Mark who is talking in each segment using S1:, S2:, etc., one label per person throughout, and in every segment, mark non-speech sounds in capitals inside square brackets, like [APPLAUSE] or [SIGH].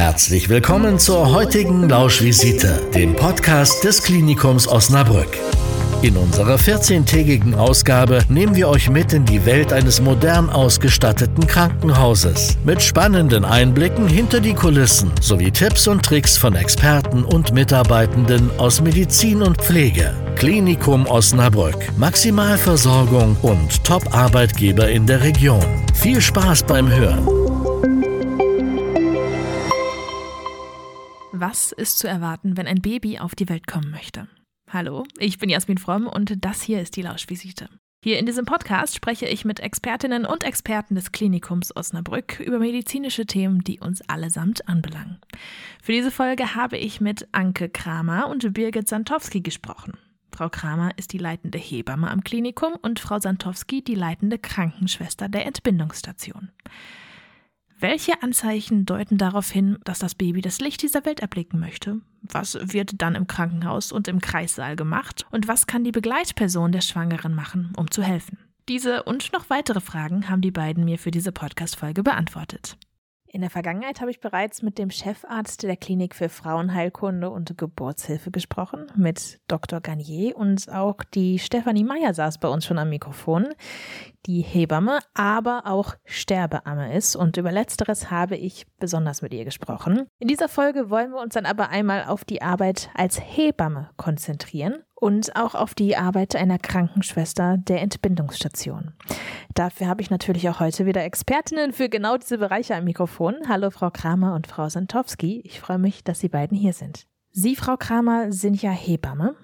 S1: Herzlich willkommen zur heutigen Lauschvisite, dem Podcast des Klinikums Osnabrück. In unserer 14-tägigen Ausgabe nehmen wir euch mit in die Welt eines modern ausgestatteten Krankenhauses mit spannenden Einblicken hinter die Kulissen sowie Tipps und Tricks von Experten und Mitarbeitenden aus Medizin und Pflege. Klinikum Osnabrück, Maximalversorgung und Top-Arbeitgeber in der Region. Viel Spaß beim Hören.
S2: Was ist zu erwarten, wenn ein Baby auf die Welt kommen möchte? Hallo, ich bin Jasmin Fromm und das hier ist die Lauschvisite. Hier in diesem Podcast spreche ich mit Expertinnen und Experten des Klinikums Osnabrück über medizinische Themen, die uns allesamt anbelangen. Für diese Folge habe ich mit Anke Kramer und Birgit Santowski gesprochen. Frau Kramer ist die leitende Hebamme am Klinikum und Frau Santowski die leitende Krankenschwester der Entbindungsstation. Welche Anzeichen deuten darauf hin, dass das Baby das Licht dieser Welt erblicken möchte? Was wird dann im Krankenhaus und im Kreissaal gemacht? Und was kann die Begleitperson der Schwangeren machen, um zu helfen? Diese und noch weitere Fragen haben die beiden mir für diese Podcast-Folge beantwortet. In der Vergangenheit habe ich bereits mit dem Chefarzt der Klinik für Frauenheilkunde und Geburtshilfe gesprochen, mit Dr. Garnier und auch die Stefanie Meyer saß bei uns schon am Mikrofon, die Hebamme, aber auch Sterbeamme ist und über letzteres habe ich besonders mit ihr gesprochen. In dieser Folge wollen wir uns dann aber einmal auf die Arbeit als Hebamme konzentrieren und auch auf die Arbeit einer Krankenschwester der Entbindungsstation. Dafür habe ich natürlich auch heute wieder Expertinnen für genau diese Bereiche am Mikrofon. Hallo Frau Kramer und Frau Santowski. Ich freue mich, dass Sie beiden hier sind. Sie, Frau Kramer, sind ja Hebamme.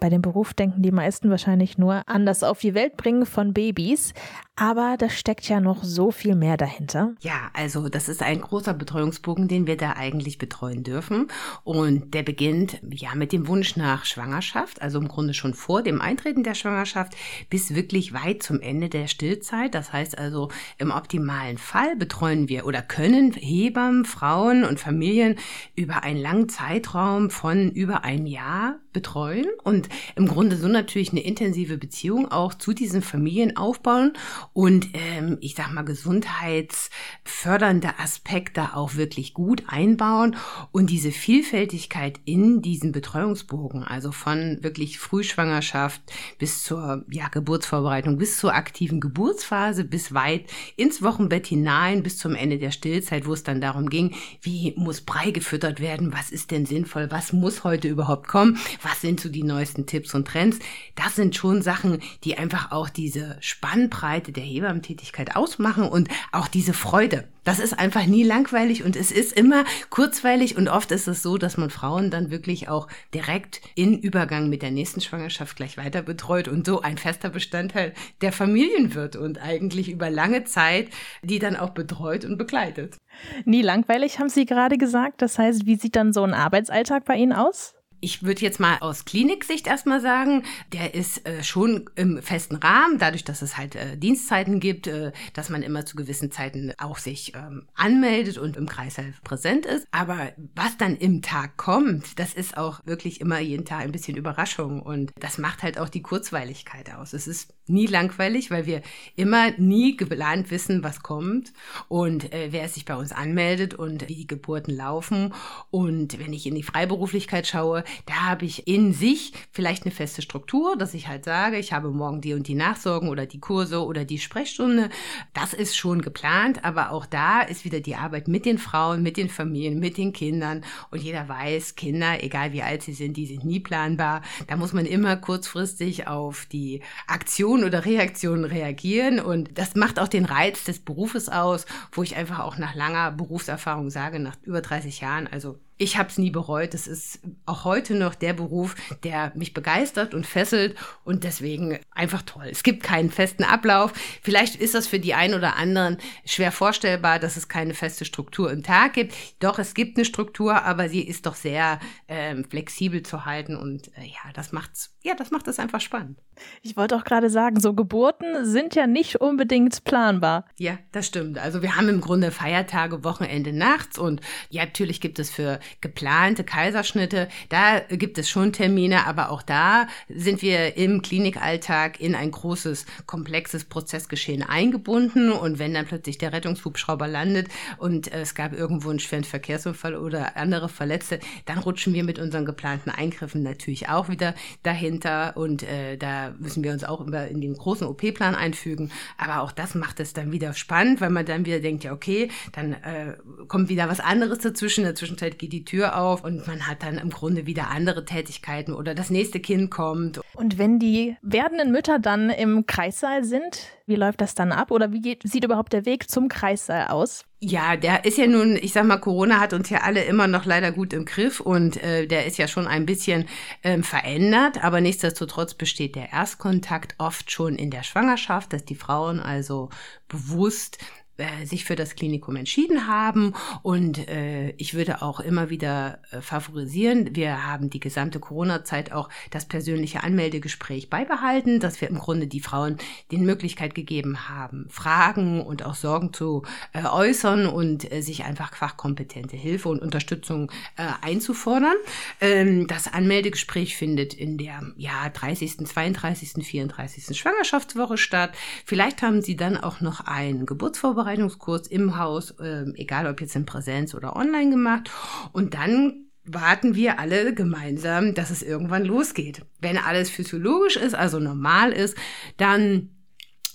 S2: Bei dem Beruf denken die meisten wahrscheinlich nur an das Auf die Welt bringen von Babys. Aber da steckt ja noch so viel mehr dahinter.
S3: Ja, also das ist ein großer Betreuungsbogen, den wir da eigentlich betreuen dürfen. Und der beginnt ja mit dem Wunsch nach Schwangerschaft, also im Grunde schon vor dem Eintreten der Schwangerschaft bis wirklich weit zum Ende der Stillzeit. Das heißt also, im optimalen Fall betreuen wir oder können Hebammen, Frauen und Familien über einen langen Zeitraum von über ein Jahr betreuen und im Grunde so natürlich eine intensive Beziehung auch zu diesen Familien aufbauen und ähm, ich sag mal gesundheitsfördernde Aspekte auch wirklich gut einbauen und diese Vielfältigkeit in diesen Betreuungsbogen, also von wirklich Frühschwangerschaft bis zur ja, Geburtsvorbereitung, bis zur aktiven Geburtsphase, bis weit ins Wochenbett hinein, bis zum Ende der Stillzeit, wo es dann darum ging, wie muss Brei gefüttert werden, was ist denn sinnvoll, was muss heute überhaupt kommen, was sind so die neuesten Tipps und Trends. Das sind schon Sachen, die einfach auch diese Spannbreite der Hebammentätigkeit ausmachen und auch diese Freude. Das ist einfach nie langweilig und es ist immer kurzweilig und oft ist es so, dass man Frauen dann wirklich auch direkt in Übergang mit der nächsten Schwangerschaft gleich weiter betreut und so ein fester Bestandteil der Familien wird und eigentlich über lange Zeit die dann auch betreut und begleitet.
S2: Nie langweilig, haben Sie gerade gesagt. Das heißt, wie sieht dann so ein Arbeitsalltag bei Ihnen aus?
S3: Ich würde jetzt mal aus Kliniksicht erstmal sagen, der ist äh, schon im festen Rahmen, dadurch, dass es halt äh, Dienstzeiten gibt, äh, dass man immer zu gewissen Zeiten auch sich ähm, anmeldet und im Kreislauf präsent ist. Aber was dann im Tag kommt, das ist auch wirklich immer jeden Tag ein bisschen Überraschung und das macht halt auch die Kurzweiligkeit aus. Es ist nie langweilig, weil wir immer nie geplant wissen, was kommt und äh, wer sich bei uns anmeldet und wie die Geburten laufen. Und wenn ich in die Freiberuflichkeit schaue, da habe ich in sich vielleicht eine feste Struktur, dass ich halt sage, ich habe morgen die und die Nachsorgen oder die Kurse oder die Sprechstunde. Das ist schon geplant, aber auch da ist wieder die Arbeit mit den Frauen, mit den Familien, mit den Kindern. Und jeder weiß, Kinder, egal wie alt sie sind, die sind nie planbar. Da muss man immer kurzfristig auf die Aktion oder Reaktion reagieren. Und das macht auch den Reiz des Berufes aus, wo ich einfach auch nach langer Berufserfahrung sage, nach über 30 Jahren, also ich habe es nie bereut. Es ist auch heute noch der Beruf, der mich begeistert und fesselt und deswegen einfach toll. Es gibt keinen festen Ablauf. Vielleicht ist das für die einen oder anderen schwer vorstellbar, dass es keine feste Struktur im Tag gibt. Doch, es gibt eine Struktur, aber sie ist doch sehr ähm, flexibel zu halten und äh, ja, das macht's, ja, das macht es einfach spannend.
S2: Ich wollte auch gerade sagen, so Geburten sind ja nicht unbedingt planbar.
S3: Ja, das stimmt. Also wir haben im Grunde Feiertage, Wochenende nachts und ja, natürlich gibt es für geplante Kaiserschnitte, da gibt es schon Termine, aber auch da sind wir im Klinikalltag in ein großes, komplexes Prozessgeschehen eingebunden. Und wenn dann plötzlich der Rettungshubschrauber landet und es gab irgendwo einen schweren Verkehrsunfall oder andere Verletzte, dann rutschen wir mit unseren geplanten Eingriffen natürlich auch wieder dahinter. Und äh, da müssen wir uns auch immer in den großen OP-Plan einfügen. Aber auch das macht es dann wieder spannend, weil man dann wieder denkt, ja, okay, dann äh, kommt wieder was anderes dazwischen. In der Zwischenzeit geht die Tür auf und man hat dann im Grunde wieder andere Tätigkeiten oder das nächste Kind kommt.
S2: Und wenn die werdenden Mütter dann im Kreissaal sind, wie läuft das dann ab? Oder wie geht, sieht überhaupt der Weg zum Kreissaal aus?
S3: Ja, der ist ja nun, ich sag mal, Corona hat uns ja alle immer noch leider gut im Griff und äh, der ist ja schon ein bisschen ähm, verändert, aber nichtsdestotrotz besteht der Erstkontakt oft schon in der Schwangerschaft, dass die Frauen also bewusst äh, sich für das Klinikum entschieden haben. Und äh, ich würde auch immer wieder äh, favorisieren. Wir haben die gesamte Corona-Zeit auch das persönliche Anmeldegespräch beibehalten, dass wir im Grunde die Frauen die Möglichkeit gegeben haben, Fragen und auch Sorgen zu äh, äußern und äh, sich einfach fachkompetente Hilfe und Unterstützung äh, einzufordern. Ähm, das Anmeldegespräch findet in der ja, 30., 32., 34. Schwangerschaftswoche statt. Vielleicht haben Sie dann auch noch einen Geburtsvorbereitung Vorbereitungskurs im Haus, äh, egal ob jetzt in Präsenz oder online gemacht. Und dann warten wir alle gemeinsam, dass es irgendwann losgeht. Wenn alles physiologisch ist, also normal ist, dann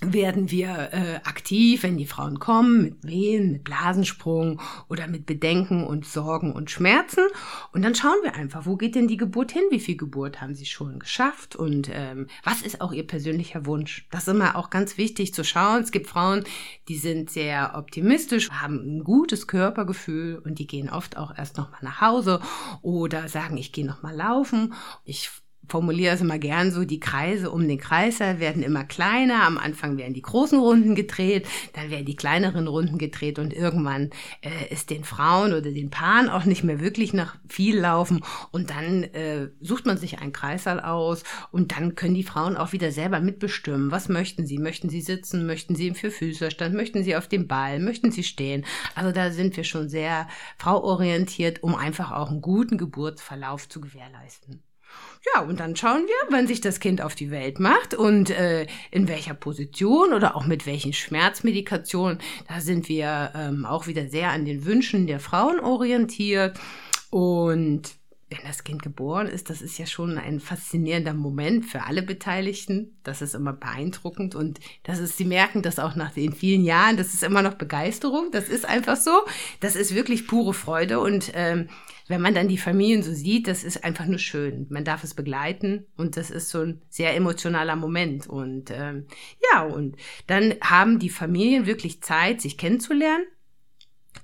S3: werden wir äh, aktiv, wenn die Frauen kommen, mit Wehen, mit Blasensprung oder mit Bedenken und Sorgen und Schmerzen. Und dann schauen wir einfach, wo geht denn die Geburt hin? Wie viel Geburt haben sie schon geschafft? Und ähm, was ist auch ihr persönlicher Wunsch? Das ist immer auch ganz wichtig zu schauen. Es gibt Frauen, die sind sehr optimistisch, haben ein gutes Körpergefühl und die gehen oft auch erst nochmal nach Hause oder sagen, ich gehe nochmal laufen. Ich formuliere es immer gern so, die Kreise um den Kreiser werden immer kleiner. Am Anfang werden die großen Runden gedreht, dann werden die kleineren Runden gedreht und irgendwann äh, ist den Frauen oder den Paaren auch nicht mehr wirklich nach viel laufen und dann äh, sucht man sich einen Kreißsaal aus und dann können die Frauen auch wieder selber mitbestimmen. Was möchten sie? Möchten sie sitzen? Möchten sie im Vierfüßlerstand? Möchten sie auf dem Ball? Möchten sie stehen? Also da sind wir schon sehr frauorientiert, um einfach auch einen guten Geburtsverlauf zu gewährleisten. Ja, und dann schauen wir, wann sich das Kind auf die Welt macht und äh, in welcher Position oder auch mit welchen Schmerzmedikationen. Da sind wir ähm, auch wieder sehr an den Wünschen der Frauen orientiert. Und wenn das Kind geboren ist, das ist ja schon ein faszinierender Moment für alle Beteiligten. Das ist immer beeindruckend und das ist, sie merken das auch nach den vielen Jahren, das ist immer noch Begeisterung. Das ist einfach so. Das ist wirklich pure Freude und ähm, wenn man dann die Familien so sieht, das ist einfach nur schön. Man darf es begleiten und das ist so ein sehr emotionaler Moment. Und ähm, ja, und dann haben die Familien wirklich Zeit, sich kennenzulernen,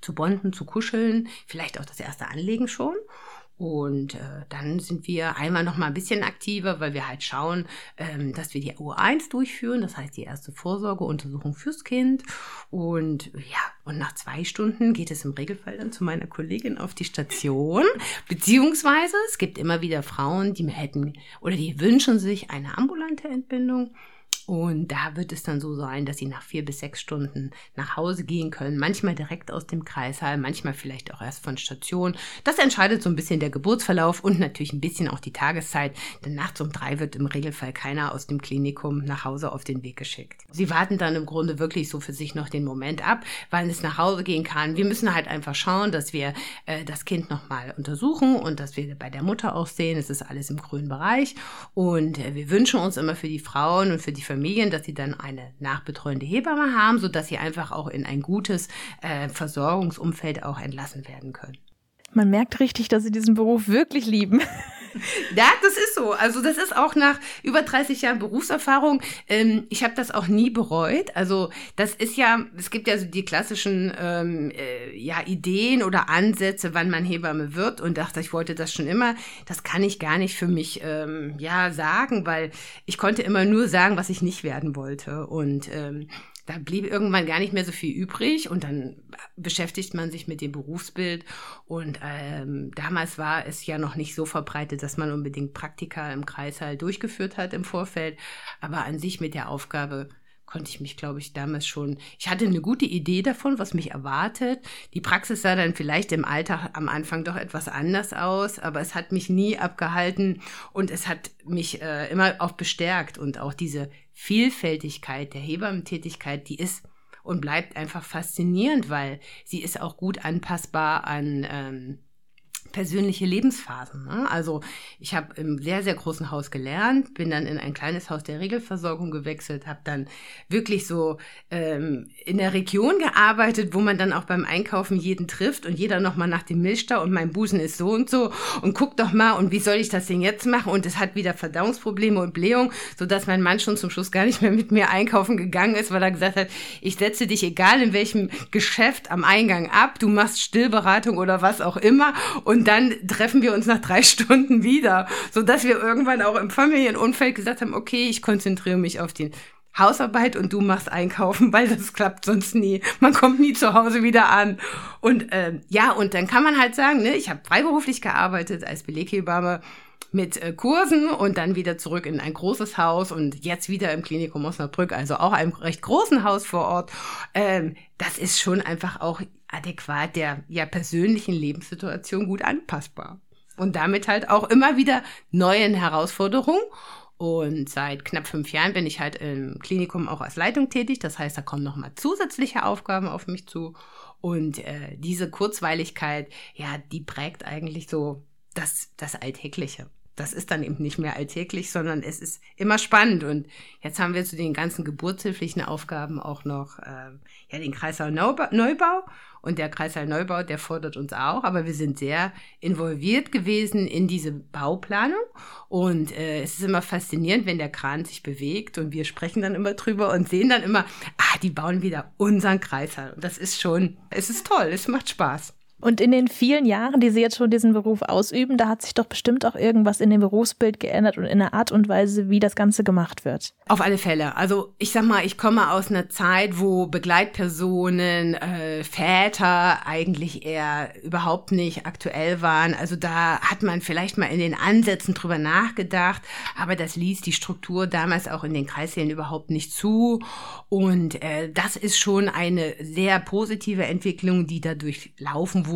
S3: zu bonden, zu kuscheln, vielleicht auch das erste Anlegen schon. Und äh, dann sind wir einmal noch mal ein bisschen aktiver, weil wir halt schauen, ähm, dass wir die U1 durchführen, das heißt die erste Vorsorgeuntersuchung fürs Kind. Und ja, und nach zwei Stunden geht es im Regelfall dann zu meiner Kollegin auf die Station. Beziehungsweise es gibt immer wieder Frauen, die hätten oder die wünschen sich eine ambulante Entbindung. Und da wird es dann so sein, dass sie nach vier bis sechs Stunden nach Hause gehen können. Manchmal direkt aus dem Kreissaal, manchmal vielleicht auch erst von Station. Das entscheidet so ein bisschen der Geburtsverlauf und natürlich ein bisschen auch die Tageszeit. Denn nachts um drei wird im Regelfall keiner aus dem Klinikum nach Hause auf den Weg geschickt. Sie warten dann im Grunde wirklich so für sich noch den Moment ab, wann es nach Hause gehen kann. Wir müssen halt einfach schauen, dass wir äh, das Kind nochmal untersuchen und dass wir bei der Mutter auch sehen, es ist alles im grünen Bereich. Und äh, wir wünschen uns immer für die Frauen und für die Familie, Familien, dass sie dann eine nachbetreuende Hebamme haben, sodass sie einfach auch in ein gutes äh, Versorgungsumfeld auch entlassen werden können.
S2: Man merkt richtig, dass sie diesen Beruf wirklich lieben. [LAUGHS]
S3: Ja, das ist so. Also das ist auch nach über 30 Jahren Berufserfahrung. Ähm, ich habe das auch nie bereut. Also das ist ja, es gibt ja so die klassischen ähm, äh, ja, Ideen oder Ansätze, wann man Hebamme wird und dachte, ich wollte das schon immer. Das kann ich gar nicht für mich ähm, ja sagen, weil ich konnte immer nur sagen, was ich nicht werden wollte. Und ähm, da blieb irgendwann gar nicht mehr so viel übrig und dann beschäftigt man sich mit dem Berufsbild. Und ähm, damals war es ja noch nicht so verbreitet, dass man unbedingt Praktika im Kreissaal durchgeführt hat im Vorfeld, aber an sich mit der Aufgabe konnte ich mich, glaube ich, damals schon, ich hatte eine gute Idee davon, was mich erwartet. Die Praxis sah dann vielleicht im Alltag am Anfang doch etwas anders aus, aber es hat mich nie abgehalten und es hat mich äh, immer auch bestärkt und auch diese Vielfältigkeit der Hebammentätigkeit, die ist und bleibt einfach faszinierend, weil sie ist auch gut anpassbar an ähm, persönliche Lebensphasen. Ne? Also ich habe im sehr, sehr großen Haus gelernt, bin dann in ein kleines Haus der Regelversorgung gewechselt, habe dann wirklich so ähm, in der Region gearbeitet, wo man dann auch beim Einkaufen jeden trifft und jeder nochmal nach dem Milchstau und mein Busen ist so und so und guck doch mal und wie soll ich das denn jetzt machen und es hat wieder Verdauungsprobleme und Blähung, sodass mein Mann schon zum Schluss gar nicht mehr mit mir einkaufen gegangen ist, weil er gesagt hat, ich setze dich egal in welchem Geschäft am Eingang ab, du machst Stillberatung oder was auch immer und dann treffen wir uns nach drei [LAUGHS] Stunden wieder, so dass wir irgendwann auch im Familienumfeld gesagt haben, okay, ich konzentriere mich auf die Hausarbeit und du machst Einkaufen, [LAUGHS] weil das klappt sonst nie. Man kommt nie zu Hause wieder an. Und äh, ja, und dann kann man halt sagen, ne, ich habe freiberuflich gearbeitet als Beleghebamme mit äh, Kursen und dann wieder zurück in ein großes Haus und jetzt wieder im Klinikum Osnabrück, also auch einem recht großen Haus vor Ort. Ähm, das ist schon einfach auch adäquat der ja persönlichen Lebenssituation gut anpassbar. Und damit halt auch immer wieder neuen Herausforderungen. Und seit knapp fünf Jahren bin ich halt im Klinikum auch als Leitung tätig. Das heißt, da kommen nochmal zusätzliche Aufgaben auf mich zu. Und äh, diese Kurzweiligkeit, ja, die prägt eigentlich so das, das Alltägliche das ist dann eben nicht mehr alltäglich, sondern es ist immer spannend. Und jetzt haben wir zu den ganzen geburtshilflichen Aufgaben auch noch äh, ja, den Kreislauf Neubau. Und der Kreislauf Neubau, der fordert uns auch, aber wir sind sehr involviert gewesen in diese Bauplanung. Und äh, es ist immer faszinierend, wenn der Kran sich bewegt und wir sprechen dann immer drüber und sehen dann immer, ah, die bauen wieder unseren Kreislauf. Und das ist schon, es ist toll, es macht Spaß.
S2: Und in den vielen Jahren, die Sie jetzt schon diesen Beruf ausüben, da hat sich doch bestimmt auch irgendwas in dem Berufsbild geändert und in der Art und Weise, wie das Ganze gemacht wird.
S3: Auf alle Fälle. Also ich sag mal, ich komme aus einer Zeit, wo Begleitpersonen, äh, Väter eigentlich eher überhaupt nicht aktuell waren. Also da hat man vielleicht mal in den Ansätzen drüber nachgedacht, aber das ließ die Struktur damals auch in den Kreissälen überhaupt nicht zu. Und äh, das ist schon eine sehr positive Entwicklung, die dadurch laufen wurde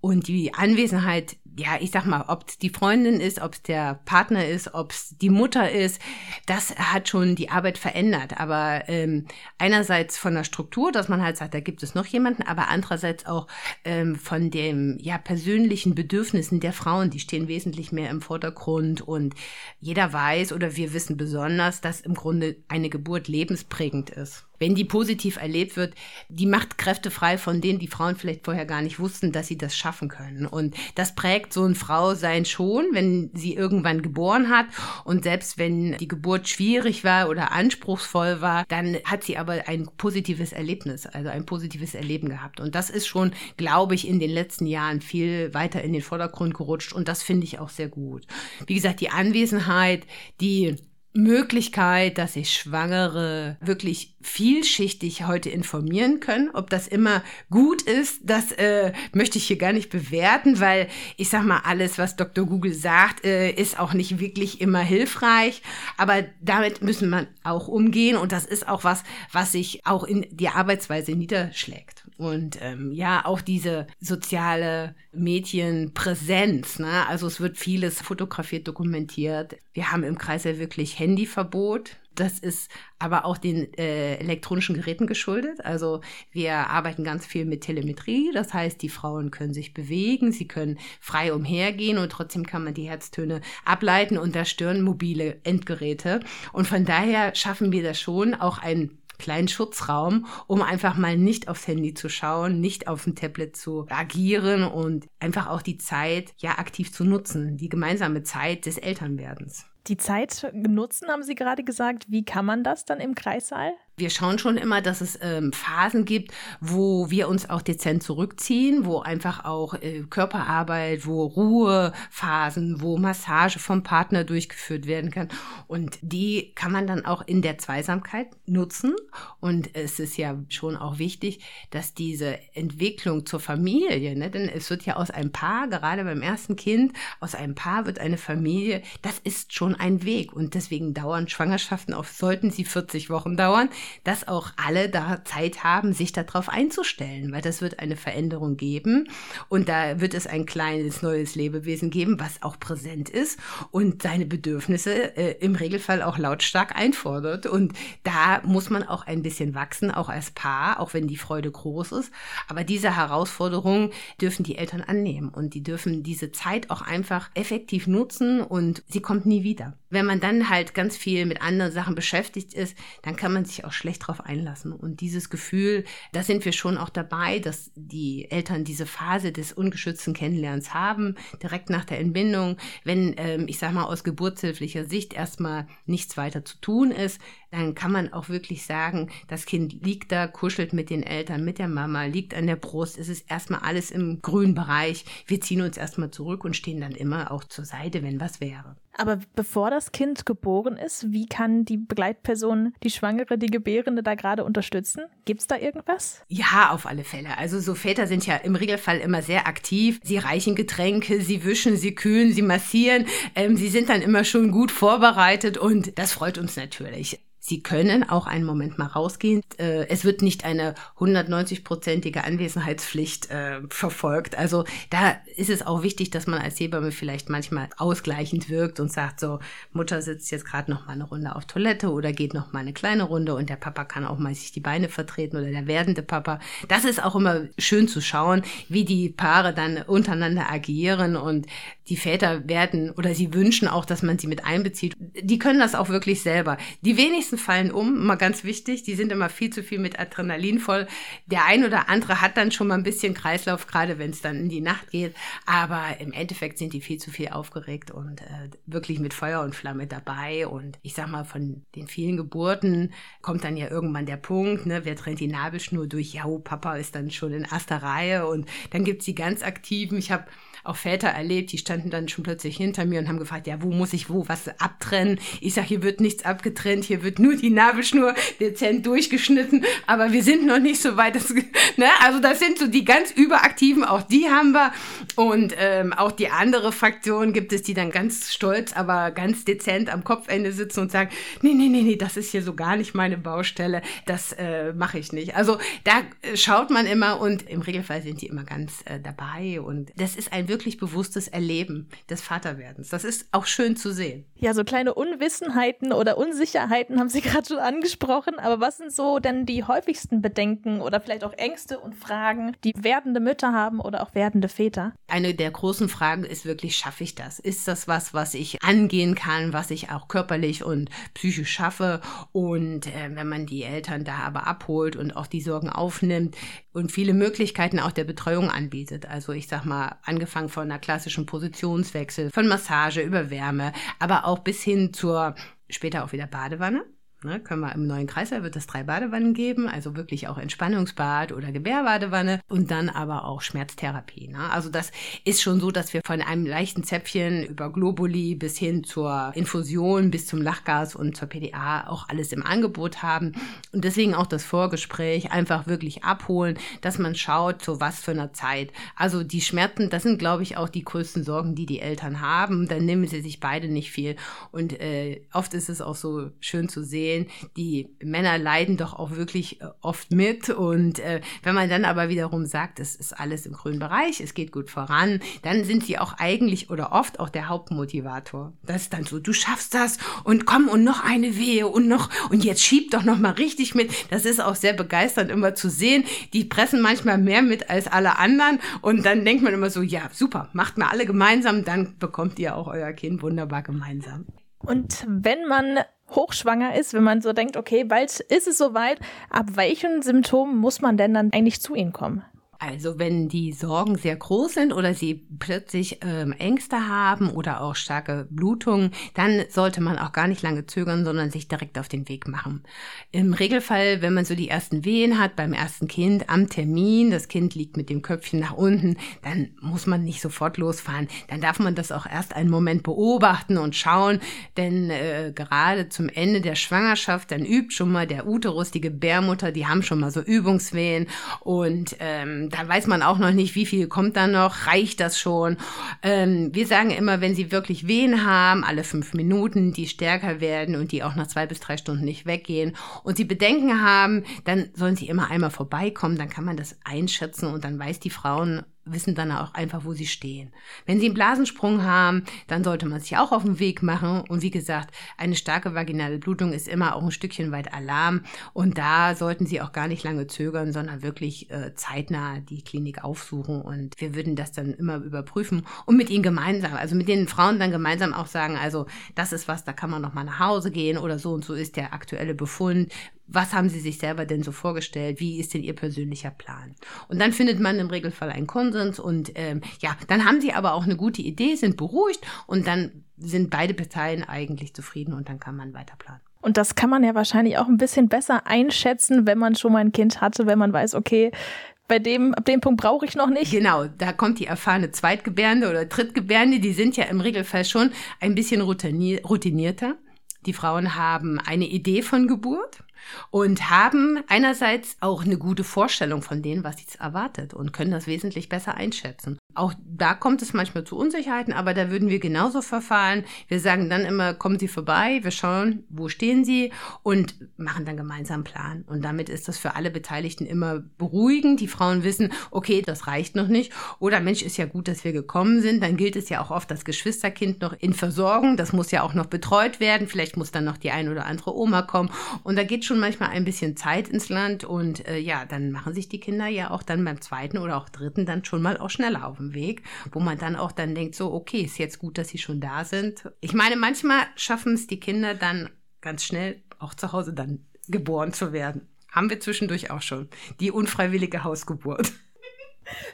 S3: und die Anwesenheit, ja, ich sag mal, ob es die Freundin ist, ob es der Partner ist, ob es die Mutter ist, das hat schon die Arbeit verändert. Aber ähm, einerseits von der Struktur, dass man halt sagt, da gibt es noch jemanden, aber andererseits auch ähm, von den ja, persönlichen Bedürfnissen der Frauen, die stehen wesentlich mehr im Vordergrund. Und jeder weiß oder wir wissen besonders, dass im Grunde eine Geburt lebensprägend ist wenn die positiv erlebt wird, die macht Kräfte frei, von denen die Frauen vielleicht vorher gar nicht wussten, dass sie das schaffen können. Und das prägt so ein Frausein schon, wenn sie irgendwann geboren hat. Und selbst wenn die Geburt schwierig war oder anspruchsvoll war, dann hat sie aber ein positives Erlebnis, also ein positives Erleben gehabt. Und das ist schon, glaube ich, in den letzten Jahren viel weiter in den Vordergrund gerutscht. Und das finde ich auch sehr gut. Wie gesagt, die Anwesenheit, die Möglichkeit, dass sich Schwangere wirklich vielschichtig heute informieren können. Ob das immer gut ist, das äh, möchte ich hier gar nicht bewerten, weil ich sag mal, alles, was Dr. Google sagt, äh, ist auch nicht wirklich immer hilfreich. Aber damit müssen man auch umgehen und das ist auch was, was sich auch in die Arbeitsweise niederschlägt. Und ähm, ja, auch diese soziale Medienpräsenz. Ne? Also es wird vieles fotografiert, dokumentiert. Wir haben im Kreis ja wirklich Handyverbot. Das ist aber auch den äh, elektronischen Geräten geschuldet. Also wir arbeiten ganz viel mit Telemetrie. Das heißt, die Frauen können sich bewegen, sie können frei umhergehen und trotzdem kann man die Herztöne ableiten und da stören mobile Endgeräte. Und von daher schaffen wir das schon, auch ein kleinen Schutzraum, um einfach mal nicht aufs Handy zu schauen, nicht auf dem Tablet zu agieren und einfach auch die Zeit ja aktiv zu nutzen, die gemeinsame Zeit des Elternwerdens.
S2: Die Zeit nutzen, haben Sie gerade gesagt. Wie kann man das dann im Kreissaal?
S3: Wir schauen schon immer, dass es ähm, Phasen gibt, wo wir uns auch dezent zurückziehen, wo einfach auch äh, Körperarbeit, wo Ruhephasen, wo Massage vom Partner durchgeführt werden kann. Und die kann man dann auch in der Zweisamkeit nutzen. Und es ist ja schon auch wichtig, dass diese Entwicklung zur Familie, ne, denn es wird ja aus einem Paar, gerade beim ersten Kind, aus einem Paar wird eine Familie, das ist schon ein Weg. Und deswegen dauern Schwangerschaften auch, sollten sie 40 Wochen dauern, dass auch alle da Zeit haben, sich darauf einzustellen, weil das wird eine Veränderung geben und da wird es ein kleines neues Lebewesen geben, was auch präsent ist und seine Bedürfnisse äh, im Regelfall auch lautstark einfordert. Und da muss man auch ein bisschen wachsen, auch als Paar, auch wenn die Freude groß ist. Aber diese Herausforderung dürfen die Eltern annehmen und die dürfen diese Zeit auch einfach effektiv nutzen und sie kommt nie wieder. Wenn man dann halt ganz viel mit anderen Sachen beschäftigt ist, dann kann man sich auch schlecht drauf einlassen. Und dieses Gefühl, da sind wir schon auch dabei, dass die Eltern diese Phase des ungeschützten Kennenlernens haben, direkt nach der Entbindung. Wenn, ähm, ich sag mal, aus geburtshilflicher Sicht erstmal nichts weiter zu tun ist, dann kann man auch wirklich sagen, das Kind liegt da, kuschelt mit den Eltern, mit der Mama, liegt an der Brust. Es ist erstmal alles im grünen Bereich. Wir ziehen uns erstmal zurück und stehen dann immer auch zur Seite, wenn was wäre.
S2: Aber bevor das Kind geboren ist, wie kann die Begleitperson, die Schwangere, die Gebärende da gerade unterstützen? Gibt es da irgendwas?
S3: Ja, auf alle Fälle. Also so Väter sind ja im Regelfall immer sehr aktiv. Sie reichen Getränke, sie wischen, sie kühlen, sie massieren. Ähm, sie sind dann immer schon gut vorbereitet und das freut uns natürlich. Sie können auch einen Moment mal rausgehen. Äh, es wird nicht eine 190-prozentige Anwesenheitspflicht äh, verfolgt. Also da ist es auch wichtig, dass man als Hebamme vielleicht manchmal ausgleichend wirkt und sagt so, Mutter sitzt jetzt gerade noch mal eine Runde auf Toilette oder geht noch mal eine kleine Runde und der Papa kann auch mal sich die Beine vertreten oder der werdende Papa. Das ist auch immer schön zu schauen, wie die Paare dann untereinander agieren und die Väter werden oder sie wünschen auch, dass man sie mit einbezieht. Die können das auch wirklich selber. Die wenigsten fallen um, mal ganz wichtig. Die sind immer viel zu viel mit Adrenalin voll. Der ein oder andere hat dann schon mal ein bisschen Kreislauf, gerade wenn es dann in die Nacht geht. Aber im Endeffekt sind die viel zu viel aufgeregt und äh, wirklich mit Feuer und Flamme dabei. Und ich sag mal, von den vielen Geburten kommt dann ja irgendwann der Punkt, ne, wer trennt die Nabelschnur durch? Ja, oh, Papa ist dann schon in erster Reihe. Und dann gibt's die ganz Aktiven. Ich habe auch Väter erlebt, die standen dann schon plötzlich hinter mir und haben gefragt, ja, wo muss ich wo was abtrennen? Ich sage, hier wird nichts abgetrennt, hier wird nur die Nabelschnur dezent durchgeschnitten, aber wir sind noch nicht so weit. Dass, [LAUGHS] ne? Also das sind so die ganz überaktiven, auch die haben wir. Und ähm, auch die andere Fraktion gibt es, die dann ganz stolz, aber ganz dezent am Kopfende sitzen und sagen, nee, nee, nee, nee, das ist hier so gar nicht meine Baustelle, das äh, mache ich nicht. Also da äh, schaut man immer und im Regelfall sind die immer ganz äh, dabei und das ist ein wirklich bewusstes Erleben des Vaterwerdens. Das ist auch schön zu sehen.
S2: Ja, so kleine Unwissenheiten oder Unsicherheiten haben Sie [LAUGHS] gerade schon angesprochen. Aber was sind so denn die häufigsten Bedenken oder vielleicht auch Ängste und Fragen, die werdende Mütter haben oder auch werdende Väter?
S3: Eine der großen Fragen ist wirklich, schaffe ich das? Ist das was, was ich angehen kann, was ich auch körperlich und psychisch schaffe? Und äh, wenn man die Eltern da aber abholt und auch die Sorgen aufnimmt und viele Möglichkeiten auch der Betreuung anbietet. Also ich sag mal, angefangen von einer klassischen Positionswechsel, von Massage über Wärme, aber auch bis hin zur später auch wieder Badewanne. Ne, können wir im neuen Kreislauf wird es drei Badewannen geben, also wirklich auch Entspannungsbad oder Gebärbadewanne und dann aber auch Schmerztherapie. Ne? Also das ist schon so, dass wir von einem leichten Zäpfchen über Globuli bis hin zur Infusion bis zum Lachgas und zur PDA auch alles im Angebot haben und deswegen auch das Vorgespräch einfach wirklich abholen, dass man schaut, zu was für einer Zeit. Also die Schmerzen, das sind glaube ich auch die größten Sorgen, die die Eltern haben. Dann nehmen sie sich beide nicht viel und äh, oft ist es auch so schön zu sehen erzählen, die Männer leiden doch auch wirklich äh, oft mit. Und äh, wenn man dann aber wiederum sagt, es ist alles im grünen Bereich, es geht gut voran, dann sind sie auch eigentlich oder oft auch der Hauptmotivator. Das ist dann so, du schaffst das und komm und noch eine Wehe und noch und jetzt schieb doch noch mal richtig mit. Das ist auch sehr begeisternd immer zu sehen. Die pressen manchmal mehr mit als alle anderen und dann denkt man immer so, ja, super, macht mal alle gemeinsam, dann bekommt ihr auch euer Kind wunderbar gemeinsam.
S2: Und wenn man hochschwanger ist, wenn man so denkt, okay, bald ist es soweit, ab welchen Symptomen muss man denn dann eigentlich zu ihnen kommen?
S3: Also wenn die Sorgen sehr groß sind oder sie plötzlich ähm, Ängste haben oder auch starke Blutungen, dann sollte man auch gar nicht lange zögern, sondern sich direkt auf den Weg machen. Im Regelfall, wenn man so die ersten Wehen hat beim ersten Kind am Termin, das Kind liegt mit dem Köpfchen nach unten, dann muss man nicht sofort losfahren. Dann darf man das auch erst einen Moment beobachten und schauen, denn äh, gerade zum Ende der Schwangerschaft, dann übt schon mal der Uterus, die Gebärmutter, die haben schon mal so Übungswehen und ähm, da weiß man auch noch nicht, wie viel kommt da noch, reicht das schon. Ähm, wir sagen immer, wenn sie wirklich Wehen haben, alle fünf Minuten, die stärker werden und die auch nach zwei bis drei Stunden nicht weggehen und sie Bedenken haben, dann sollen sie immer einmal vorbeikommen, dann kann man das einschätzen und dann weiß die Frauen, wissen dann auch einfach, wo sie stehen. Wenn sie einen Blasensprung haben, dann sollte man sich auch auf den Weg machen. Und wie gesagt, eine starke vaginale Blutung ist immer auch ein Stückchen weit Alarm. Und da sollten sie auch gar nicht lange zögern, sondern wirklich äh, zeitnah die Klinik aufsuchen. Und wir würden das dann immer überprüfen und mit ihnen gemeinsam, also mit den Frauen dann gemeinsam auch sagen, also das ist was, da kann man noch mal nach Hause gehen oder so und so ist der aktuelle Befund was haben Sie sich selber denn so vorgestellt? Wie ist denn Ihr persönlicher Plan? Und dann findet man im Regelfall einen Konsens und ähm, ja, dann haben Sie aber auch eine gute Idee, sind beruhigt und dann sind beide Parteien eigentlich zufrieden und dann kann man weiter planen.
S2: Und das kann man ja wahrscheinlich auch ein bisschen besser einschätzen, wenn man schon mal ein Kind hatte, wenn man weiß, okay, bei dem, ab dem Punkt brauche ich noch nicht.
S3: Genau, da kommt die erfahrene Zweitgebärende oder Drittgebärende, die sind ja im Regelfall schon ein bisschen routinierter. Die Frauen haben eine Idee von Geburt und haben einerseits auch eine gute Vorstellung von dem, was sie erwartet und können das wesentlich besser einschätzen. Auch da kommt es manchmal zu Unsicherheiten, aber da würden wir genauso verfahren. Wir sagen dann immer, kommen Sie vorbei, wir schauen, wo stehen Sie und machen dann gemeinsam einen Plan. Und damit ist das für alle Beteiligten immer beruhigend. Die Frauen wissen, okay, das reicht noch nicht. Oder Mensch, ist ja gut, dass wir gekommen sind. Dann gilt es ja auch oft das Geschwisterkind noch in Versorgung. Das muss ja auch noch betreut werden. Vielleicht muss dann noch die ein oder andere Oma kommen. Und da geht schon manchmal ein bisschen Zeit ins Land. Und äh, ja, dann machen sich die Kinder ja auch dann beim zweiten oder auch dritten dann schon mal auch schneller auf dem Weg, wo man dann auch dann denkt, so, okay, ist jetzt gut, dass sie schon da sind. Ich meine, manchmal schaffen es die Kinder dann ganz schnell auch zu Hause dann geboren zu werden. Haben wir zwischendurch auch schon. Die unfreiwillige Hausgeburt.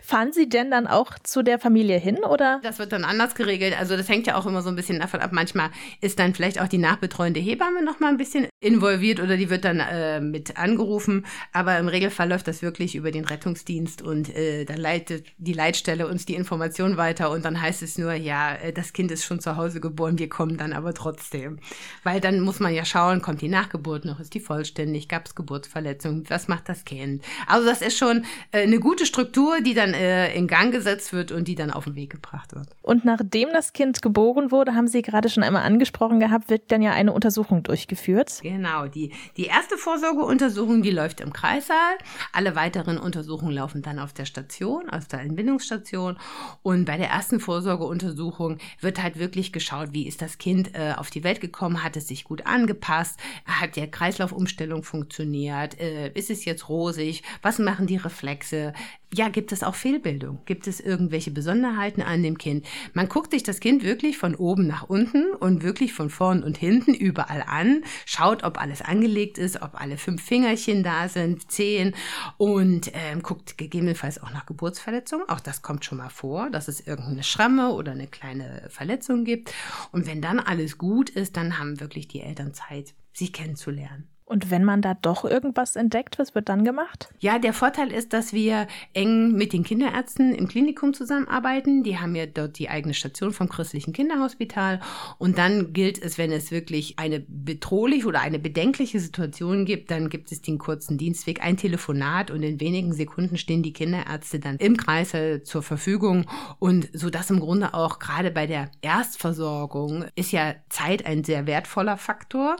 S2: Fahren Sie denn dann auch zu der Familie hin oder?
S3: Das wird dann anders geregelt. Also das hängt ja auch immer so ein bisschen davon ab. Manchmal ist dann vielleicht auch die nachbetreuende Hebamme noch mal ein bisschen involviert oder die wird dann äh, mit angerufen. Aber im Regelfall läuft das wirklich über den Rettungsdienst und äh, dann leitet die Leitstelle uns die Information weiter und dann heißt es nur, ja, äh, das Kind ist schon zu Hause geboren, wir kommen dann aber trotzdem. Weil dann muss man ja schauen, kommt die Nachgeburt noch, ist die vollständig, gab es Geburtsverletzungen, was macht das Kind? Also das ist schon äh, eine gute Struktur, die dann äh, in Gang gesetzt wird und die dann auf den Weg gebracht wird.
S2: Und nachdem das Kind geboren wurde, haben Sie gerade schon einmal angesprochen gehabt, wird dann ja eine Untersuchung durchgeführt.
S3: Genau, die, die erste Vorsorgeuntersuchung, die läuft im Kreissaal. Alle weiteren Untersuchungen laufen dann auf der Station, auf der Entbindungsstation. Und bei der ersten Vorsorgeuntersuchung wird halt wirklich geschaut, wie ist das Kind äh, auf die Welt gekommen, hat es sich gut angepasst, hat der Kreislaufumstellung funktioniert, äh, ist es jetzt rosig, was machen die Reflexe, ja, gibt es auch Fehlbildung? Gibt es irgendwelche Besonderheiten an dem Kind? Man guckt sich das Kind wirklich von oben nach unten und wirklich von vorn und hinten überall an, schaut, ob alles angelegt ist, ob alle fünf Fingerchen da sind, zehn und ähm, guckt gegebenenfalls auch nach Geburtsverletzungen. Auch das kommt schon mal vor, dass es irgendeine Schramme oder eine kleine Verletzung gibt. Und wenn dann alles gut ist, dann haben wirklich die Eltern Zeit, sich kennenzulernen.
S2: Und wenn man da doch irgendwas entdeckt, was wird dann gemacht?
S3: Ja, der Vorteil ist, dass wir eng mit den Kinderärzten im Klinikum zusammenarbeiten. Die haben ja dort die eigene Station vom christlichen Kinderhospital. Und dann gilt es, wenn es wirklich eine bedrohliche oder eine bedenkliche Situation gibt, dann gibt es den kurzen Dienstweg, ein Telefonat und in wenigen Sekunden stehen die Kinderärzte dann im Kreis zur Verfügung. Und so dass im Grunde auch gerade bei der Erstversorgung ist ja Zeit ein sehr wertvoller Faktor.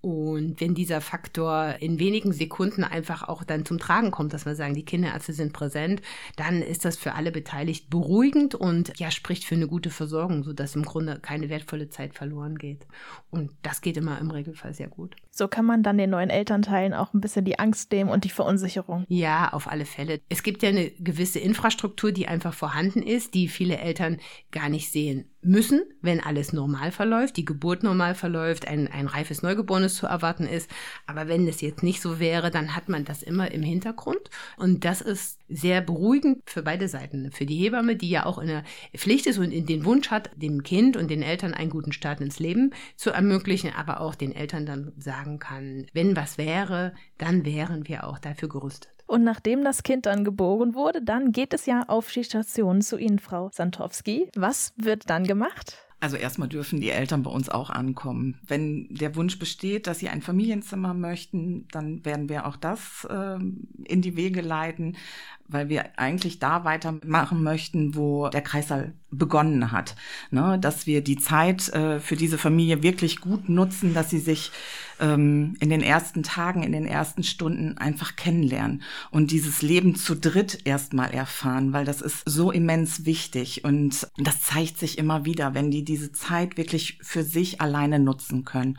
S3: Und wenn dieser Faktor in wenigen Sekunden einfach auch dann zum Tragen kommt, dass wir sagen, die Kinderärzte sind präsent, dann ist das für alle beteiligt beruhigend und ja, spricht für eine gute Versorgung, sodass im Grunde keine wertvolle Zeit verloren geht. Und das geht immer im Regelfall sehr gut.
S2: So kann man dann den neuen Elternteilen auch ein bisschen die Angst nehmen und die Verunsicherung.
S3: Ja, auf alle Fälle. Es gibt ja eine gewisse Infrastruktur, die einfach vorhanden ist, die viele Eltern gar nicht sehen müssen, wenn alles normal verläuft, die Geburt normal verläuft, ein, ein reifes Neugeborenes zu erwarten ist. Aber wenn es jetzt nicht so wäre, dann hat man das immer im Hintergrund. Und das ist sehr beruhigend für beide Seiten. Für die Hebamme, die ja auch in der Pflicht ist und in den Wunsch hat, dem Kind und den Eltern einen guten Start ins Leben zu ermöglichen, aber auch den Eltern dann sagen kann, wenn was wäre, dann wären wir auch dafür gerüstet.
S2: Und nachdem das Kind dann geboren wurde, dann geht es ja auf die Station zu Ihnen, Frau Santowski. Was wird dann gemacht?
S4: Also erstmal dürfen die Eltern bei uns auch ankommen. Wenn der Wunsch besteht, dass sie ein Familienzimmer möchten, dann werden wir auch das äh, in die Wege leiten. Weil wir eigentlich da weitermachen möchten, wo der Kreißsaal begonnen hat. Ne? Dass wir die Zeit äh, für diese Familie wirklich gut nutzen, dass sie sich ähm, in den ersten Tagen, in den ersten Stunden einfach kennenlernen und dieses Leben zu dritt erstmal erfahren, weil das ist so immens wichtig und das zeigt sich immer wieder, wenn die diese Zeit wirklich für sich alleine nutzen können.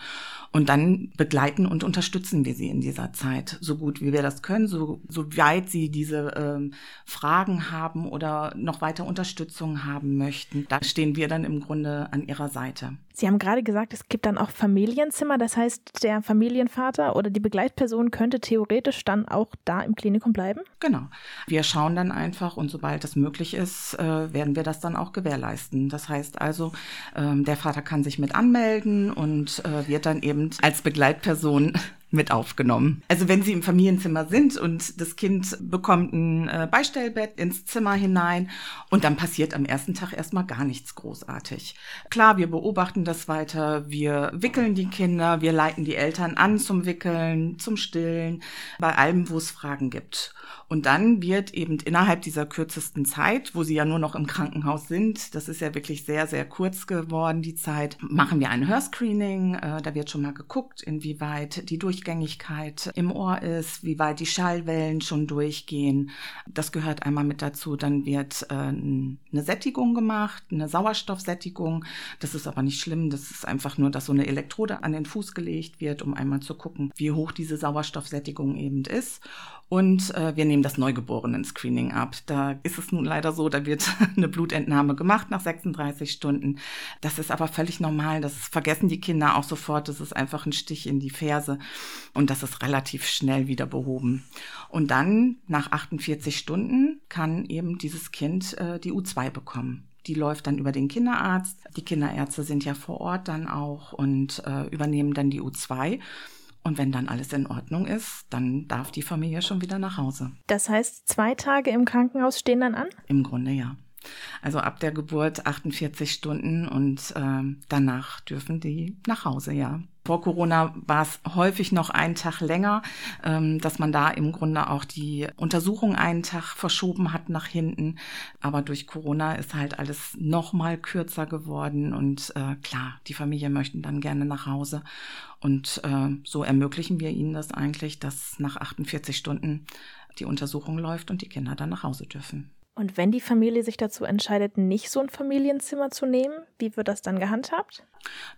S4: Und dann begleiten und unterstützen wir sie in dieser Zeit, so gut wie wir das können, so, so weit sie diese ähm, Fragen haben oder noch weiter Unterstützung haben möchten. Da stehen wir dann im Grunde an ihrer Seite.
S2: Sie haben gerade gesagt, es gibt dann auch Familienzimmer. Das heißt, der Familienvater oder die Begleitperson könnte theoretisch dann auch da im Klinikum bleiben?
S4: Genau. Wir schauen dann einfach und sobald das möglich ist, äh, werden wir das dann auch gewährleisten. Das heißt also, ähm, der Vater kann sich mit anmelden und äh, wird dann eben als Begleitperson mit aufgenommen. Also wenn sie im Familienzimmer sind und das Kind bekommt ein äh, Beistellbett ins Zimmer hinein und dann passiert am ersten Tag erstmal gar nichts großartig. Klar, wir beobachten das weiter, wir wickeln die Kinder, wir leiten die Eltern an zum Wickeln, zum Stillen, bei allem, wo es Fragen gibt. Und dann wird eben innerhalb dieser kürzesten Zeit, wo sie ja nur noch im Krankenhaus sind, das ist ja wirklich sehr, sehr kurz geworden, die Zeit, machen wir ein Hörscreening. Äh, da wird schon mal geguckt, inwieweit die Durchgängigkeit im Ohr ist, wie weit die Schallwellen schon durchgehen. Das gehört einmal mit dazu. Dann wird äh, eine Sättigung gemacht, eine Sauerstoffsättigung. Das ist aber nicht schlimm. Das ist einfach nur, dass so eine Elektrode an den Fuß gelegt wird, um einmal zu gucken, wie hoch diese Sauerstoffsättigung eben ist. Und äh, wir nehmen das Neugeborenen-Screening ab. Da ist es nun leider so, da wird [LAUGHS] eine Blutentnahme gemacht nach 36 Stunden. Das ist aber völlig normal. Das vergessen die Kinder auch sofort. Das ist einfach ein Stich in die Ferse. Und das ist relativ schnell wieder behoben. Und dann, nach 48 Stunden, kann eben dieses Kind äh, die U2 bekommen. Die läuft dann über den Kinderarzt. Die Kinderärzte sind ja vor Ort dann auch und äh, übernehmen dann die U2. Und wenn dann alles in Ordnung ist, dann darf die Familie schon wieder nach Hause.
S2: Das heißt, zwei Tage im Krankenhaus stehen dann an?
S4: Im Grunde ja. Also ab der Geburt 48 Stunden und äh, danach dürfen die nach Hause, ja. Vor Corona war es häufig noch einen Tag länger, ähm, dass man da im Grunde auch die Untersuchung einen Tag verschoben hat nach hinten. Aber durch Corona ist halt alles noch mal kürzer geworden und äh, klar, die Familie möchten dann gerne nach Hause. Und äh, so ermöglichen wir ihnen das eigentlich, dass nach 48 Stunden die Untersuchung läuft und die Kinder dann nach Hause dürfen.
S2: Und wenn die Familie sich dazu entscheidet, nicht so ein Familienzimmer zu nehmen, wie wird das dann gehandhabt?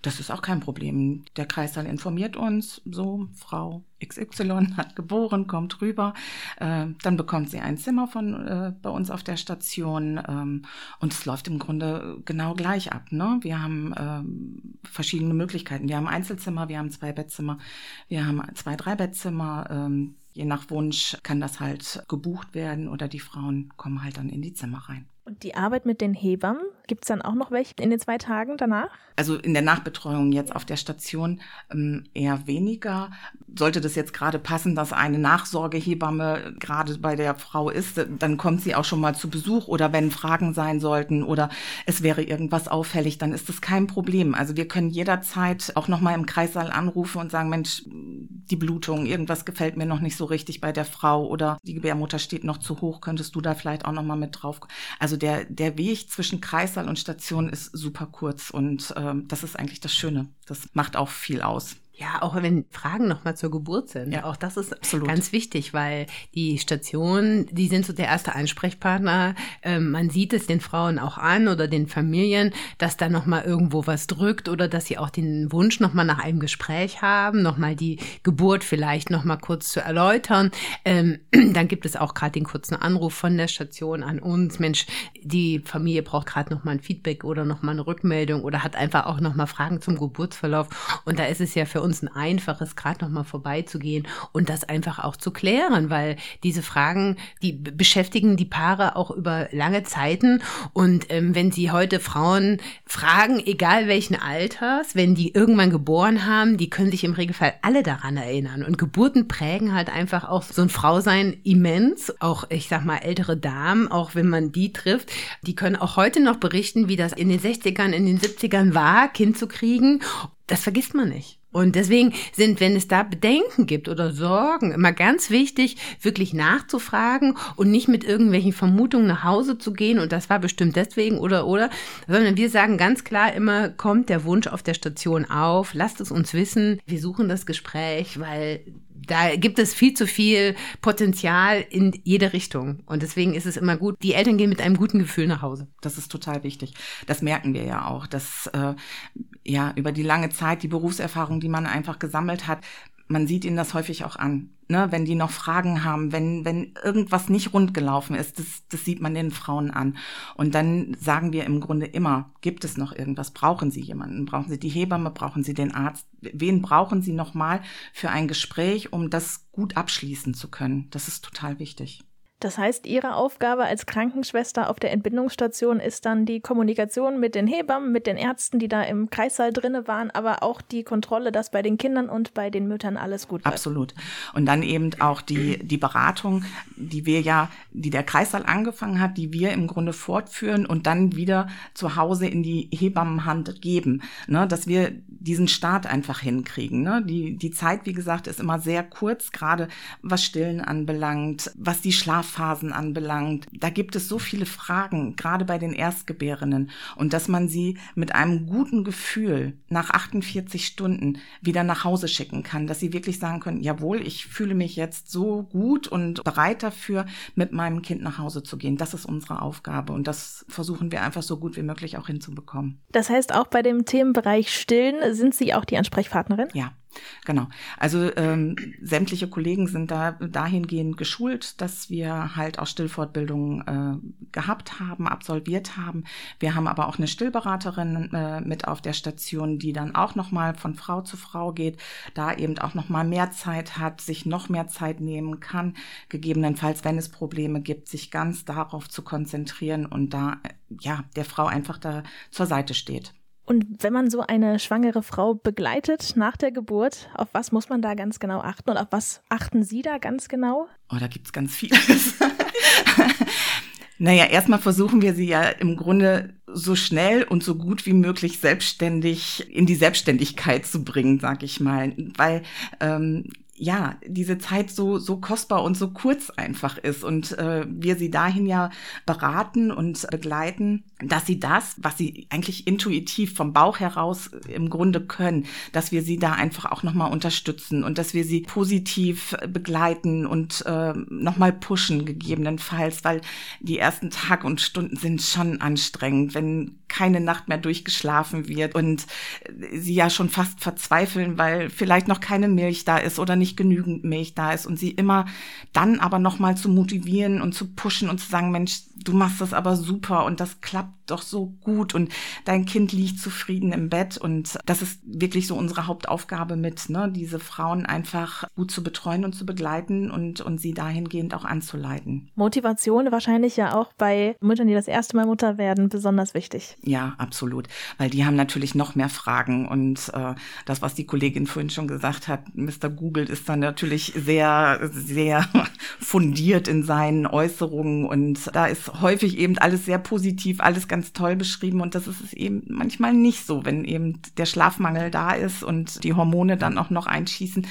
S4: Das ist auch kein Problem. Der Kreissaal informiert uns, so Frau XY hat geboren, kommt rüber, äh, dann bekommt sie ein Zimmer von äh, bei uns auf der Station ähm, und es läuft im Grunde genau gleich ab. Ne? Wir haben ähm, verschiedene Möglichkeiten. Wir haben Einzelzimmer, wir haben zwei Bettzimmer, wir haben zwei Drei-Bettzimmer. Ähm, Je nach Wunsch kann das halt gebucht werden oder die Frauen kommen halt dann in die Zimmer rein.
S2: Und die Arbeit mit den Hebammen, gibt es dann auch noch welche in den zwei Tagen danach?
S4: Also in der Nachbetreuung jetzt auf der Station ähm, eher weniger. Sollte das jetzt gerade passen, dass eine Nachsorgehebamme gerade bei der Frau ist, dann kommt sie auch schon mal zu Besuch oder wenn Fragen sein sollten oder es wäre irgendwas auffällig, dann ist das kein Problem. Also wir können jederzeit auch noch mal im Kreissaal anrufen und sagen, Mensch, die Blutung, irgendwas gefällt mir noch nicht so richtig bei der Frau oder die Gebärmutter steht noch zu hoch, könntest du da vielleicht auch noch mal mit drauf. Also der, der Weg zwischen Kreissaal und Station ist super kurz und ähm, das ist eigentlich das Schöne. Das macht auch viel aus.
S3: Ja, auch wenn Fragen nochmal zur Geburt sind. Ja, auch das ist absolut. ganz wichtig, weil die Stationen, die sind so der erste Ansprechpartner. Ähm, man sieht es den Frauen auch an oder den Familien, dass da nochmal irgendwo was drückt oder dass sie auch den Wunsch nochmal nach einem Gespräch haben, nochmal die Geburt vielleicht nochmal kurz zu erläutern. Ähm, [CLEARS THROAT] dann gibt es auch gerade den kurzen Anruf von der Station an uns. Mensch, die Familie braucht gerade nochmal ein Feedback oder nochmal eine Rückmeldung oder hat einfach auch nochmal Fragen zum Geburtsverlauf. Und da ist es ja für uns uns ein einfaches, gerade nochmal vorbeizugehen und das einfach auch zu klären, weil diese Fragen, die beschäftigen die Paare auch über lange Zeiten. Und ähm, wenn sie heute Frauen fragen, egal welchen Alters, wenn die irgendwann geboren haben, die können sich im Regelfall alle daran erinnern. Und Geburten prägen halt einfach auch so ein Frausein immens. Auch, ich sag mal, ältere Damen, auch wenn man die trifft, die können auch heute noch berichten, wie das in den 60ern, in den 70ern war, Kind zu kriegen. Das vergisst man nicht. Und deswegen sind, wenn es da Bedenken gibt oder Sorgen, immer ganz wichtig, wirklich nachzufragen und nicht mit irgendwelchen Vermutungen nach Hause zu gehen. Und das war bestimmt deswegen oder oder, sondern wir sagen ganz klar immer, kommt der Wunsch auf der Station auf, lasst es uns wissen, wir suchen das Gespräch, weil da gibt es viel zu viel Potenzial in jede Richtung. Und deswegen ist es immer gut, die Eltern gehen mit einem guten Gefühl nach Hause.
S4: Das ist total wichtig. Das merken wir ja auch, dass äh, ja über die lange Zeit, die Berufserfahrung, die man einfach gesammelt hat, man sieht ihnen das häufig auch an, ne? wenn die noch Fragen haben, wenn, wenn irgendwas nicht rund gelaufen ist, das, das sieht man den Frauen an. Und dann sagen wir im Grunde immer, gibt es noch irgendwas? Brauchen Sie jemanden? Brauchen Sie die Hebamme? Brauchen Sie den Arzt? Wen brauchen Sie nochmal für ein Gespräch, um das gut abschließen zu können? Das ist total wichtig.
S2: Das heißt, Ihre Aufgabe als Krankenschwester auf der Entbindungsstation ist dann die Kommunikation mit den Hebammen, mit den Ärzten, die da im Kreissaal drinne waren, aber auch die Kontrolle, dass bei den Kindern und bei den Müttern alles gut
S4: läuft. Absolut. Und dann eben auch die, die Beratung, die wir ja, die der Kreissaal angefangen hat, die wir im Grunde fortführen und dann wieder zu Hause in die Hebammenhand geben, ne, dass wir diesen Start einfach hinkriegen. Ne? Die, die Zeit, wie gesagt, ist immer sehr kurz, gerade was Stillen anbelangt, was die Schlaf Phasen anbelangt. Da gibt es so viele Fragen, gerade bei den Erstgebärenden. Und dass man sie mit einem guten Gefühl nach 48 Stunden wieder nach Hause schicken kann, dass sie wirklich sagen können, jawohl, ich fühle mich jetzt so gut und bereit dafür, mit meinem Kind nach Hause zu gehen. Das ist unsere Aufgabe. Und das versuchen wir einfach so gut wie möglich auch hinzubekommen.
S2: Das heißt, auch bei dem Themenbereich Stillen sind Sie auch die Ansprechpartnerin?
S4: Ja. Genau. Also ähm, sämtliche Kollegen sind da dahingehend geschult, dass wir halt auch Stillfortbildungen äh, gehabt haben, absolviert haben. Wir haben aber auch eine Stillberaterin äh, mit auf der Station, die dann auch noch mal von Frau zu Frau geht, da eben auch noch mal mehr Zeit hat, sich noch mehr Zeit nehmen kann, gegebenenfalls, wenn es Probleme gibt, sich ganz darauf zu konzentrieren und da äh, ja der Frau einfach da zur Seite steht.
S2: Und wenn man so eine schwangere Frau begleitet nach der Geburt, auf was muss man da ganz genau achten und auf was achten Sie da ganz genau?
S4: Oh, da gibt es ganz vieles. [LAUGHS] naja, erstmal versuchen wir sie ja im Grunde so schnell und so gut wie möglich selbstständig in die Selbstständigkeit zu bringen, sag ich mal. Weil ähm, ja, diese Zeit so, so kostbar und so kurz einfach ist. Und äh, wir sie dahin ja beraten und begleiten, dass sie das, was sie eigentlich intuitiv vom Bauch heraus im Grunde können, dass wir sie da einfach auch nochmal unterstützen und dass wir sie positiv begleiten und äh, nochmal pushen gegebenenfalls, weil die ersten Tag und Stunden sind schon anstrengend, wenn keine Nacht mehr durchgeschlafen wird und sie ja schon fast verzweifeln, weil vielleicht noch keine Milch da ist oder nicht genügend Milch da ist und sie immer dann aber nochmal zu motivieren und zu pushen und zu sagen, Mensch, du machst das aber super und das klappt doch so gut und dein Kind liegt zufrieden im Bett und das ist wirklich so unsere Hauptaufgabe mit, ne, diese Frauen einfach gut zu betreuen und zu begleiten und, und sie dahingehend auch anzuleiten.
S2: Motivation wahrscheinlich ja auch bei Müttern, die das erste Mal Mutter werden, besonders wichtig.
S4: Ja, absolut, weil die haben natürlich noch mehr Fragen und äh, das, was die Kollegin vorhin schon gesagt hat, Mr. Google ist dann natürlich sehr, sehr [LAUGHS] fundiert in seinen Äußerungen und da ist häufig eben alles sehr positiv, alles ganz ganz toll beschrieben und das ist es eben manchmal nicht so, wenn eben der Schlafmangel da ist und die Hormone dann auch noch einschießen.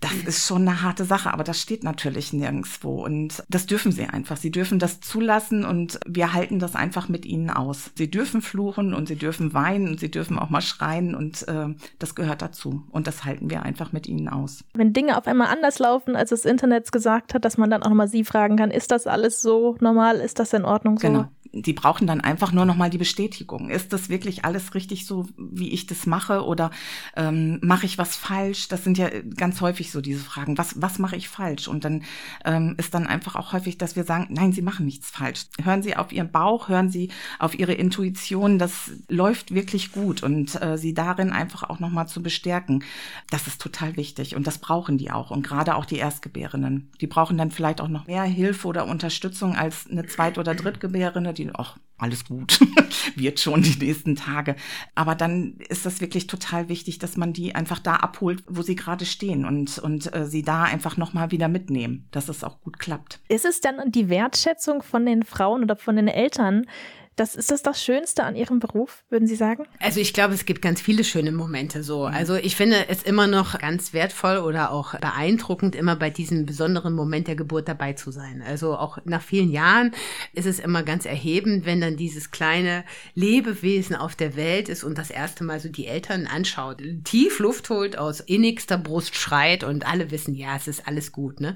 S4: Das ist schon eine harte Sache, aber das steht natürlich nirgendwo und das dürfen sie einfach. Sie dürfen das zulassen und wir halten das einfach mit ihnen aus. Sie dürfen fluchen und sie dürfen weinen und sie dürfen auch mal schreien und äh, das gehört dazu und das halten wir einfach mit ihnen aus.
S2: Wenn Dinge auf einmal anders laufen, als das Internet gesagt hat, dass man dann auch mal sie fragen kann, ist das alles so normal, ist das in Ordnung so?
S4: Genau die brauchen dann einfach nur noch mal die Bestätigung. Ist das wirklich alles richtig so, wie ich das mache oder ähm, mache ich was falsch? Das sind ja ganz häufig so diese Fragen. Was, was mache ich falsch? Und dann ähm, ist dann einfach auch häufig, dass wir sagen, nein, Sie machen nichts falsch. Hören Sie auf Ihren Bauch, hören Sie auf Ihre Intuition. Das läuft wirklich gut und äh, Sie darin einfach auch noch mal zu bestärken. Das ist total wichtig und das brauchen die auch. Und gerade auch die Erstgebärenden. Die brauchen dann vielleicht auch noch mehr Hilfe oder Unterstützung als eine Zweit- oder Drittgebärende, die ach, alles gut, [LAUGHS] wird schon die nächsten Tage. Aber dann ist das wirklich total wichtig, dass man die einfach da abholt, wo sie gerade stehen und, und äh, sie da einfach nochmal wieder mitnehmen, dass es auch gut klappt.
S2: Ist es dann die Wertschätzung von den Frauen oder von den Eltern, Das ist das das Schönste an Ihrem Beruf, würden Sie sagen?
S3: Also ich glaube, es gibt ganz viele schöne Momente so. Also ich finde es immer noch ganz wertvoll oder auch beeindruckend, immer bei diesem besonderen Moment der Geburt dabei zu sein. Also auch nach vielen Jahren ist es immer ganz erhebend, wenn dann dieses kleine Lebewesen auf der Welt ist und das erste Mal so die Eltern anschaut, tief Luft holt, aus innigster Brust schreit und alle wissen, ja, es ist alles gut. Ne?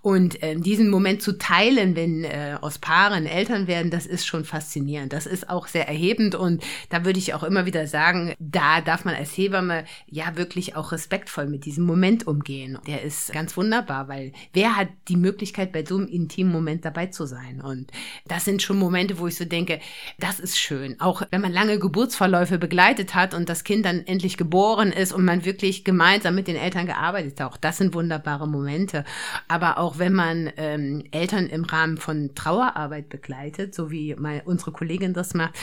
S3: Und äh, diesen Moment zu teilen, wenn äh, aus Paaren Eltern werden, das ist schon faszinierend faszinierend. Das ist auch sehr erhebend und da würde ich auch immer wieder sagen, da darf man als Hebamme ja wirklich auch respektvoll mit diesem Moment umgehen. Der ist ganz wunderbar, weil wer hat die Möglichkeit, bei so einem intimen Moment dabei zu sein? Und das sind schon Momente, wo ich so denke, das ist schön. Auch wenn man lange Geburtsverläufe begleitet hat und das Kind dann endlich geboren ist und man wirklich gemeinsam mit den Eltern gearbeitet hat, auch das sind wunderbare Momente. Aber auch wenn man ähm, Eltern im Rahmen von Trauerarbeit begleitet, so wie mal unsere Kollegen Kollegin das macht,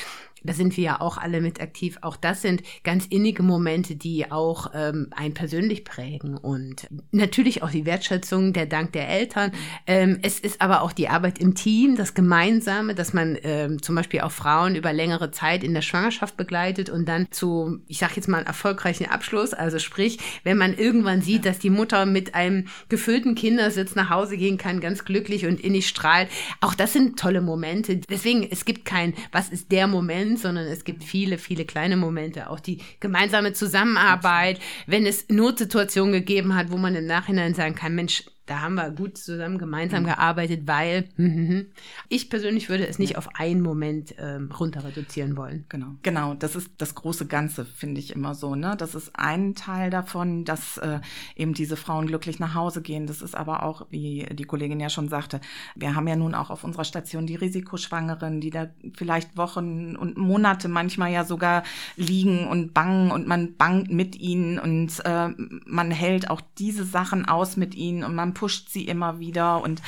S3: da sind wir ja auch alle mit aktiv. Auch das sind ganz innige Momente, die auch ähm, einen persönlich prägen und natürlich auch die Wertschätzung, der Dank der Eltern. Ähm, es ist aber auch die Arbeit im Team, das Gemeinsame, dass man ähm, zum Beispiel auch Frauen über längere Zeit in der Schwangerschaft begleitet und dann zu, ich sage jetzt mal, erfolgreichen Abschluss. Also sprich, wenn man irgendwann sieht, dass die Mutter mit einem gefüllten Kindersitz nach Hause gehen kann, ganz glücklich und innig strahlt. Auch das sind tolle Momente. Deswegen, es gibt kein, was ist der Moment, Moment, sondern es gibt viele, viele kleine Momente. Auch die gemeinsame Zusammenarbeit, wenn es Notsituationen gegeben hat, wo man im Nachhinein sagen kann, Mensch, da haben wir gut zusammen gemeinsam mhm. gearbeitet, weil [LAUGHS] ich persönlich würde es nicht auf einen Moment ähm, runter reduzieren wollen.
S4: Genau, genau. Das ist das große Ganze, finde ich immer so. Ne, das ist ein Teil davon, dass äh, eben diese Frauen glücklich nach Hause gehen. Das ist aber auch, wie die Kollegin ja schon sagte, wir haben ja nun auch auf unserer Station die Risikoschwangeren, die da vielleicht Wochen und Monate manchmal ja sogar liegen und bangen und man bangt mit ihnen und äh, man hält auch diese Sachen aus mit ihnen und man pusht sie immer wieder. Und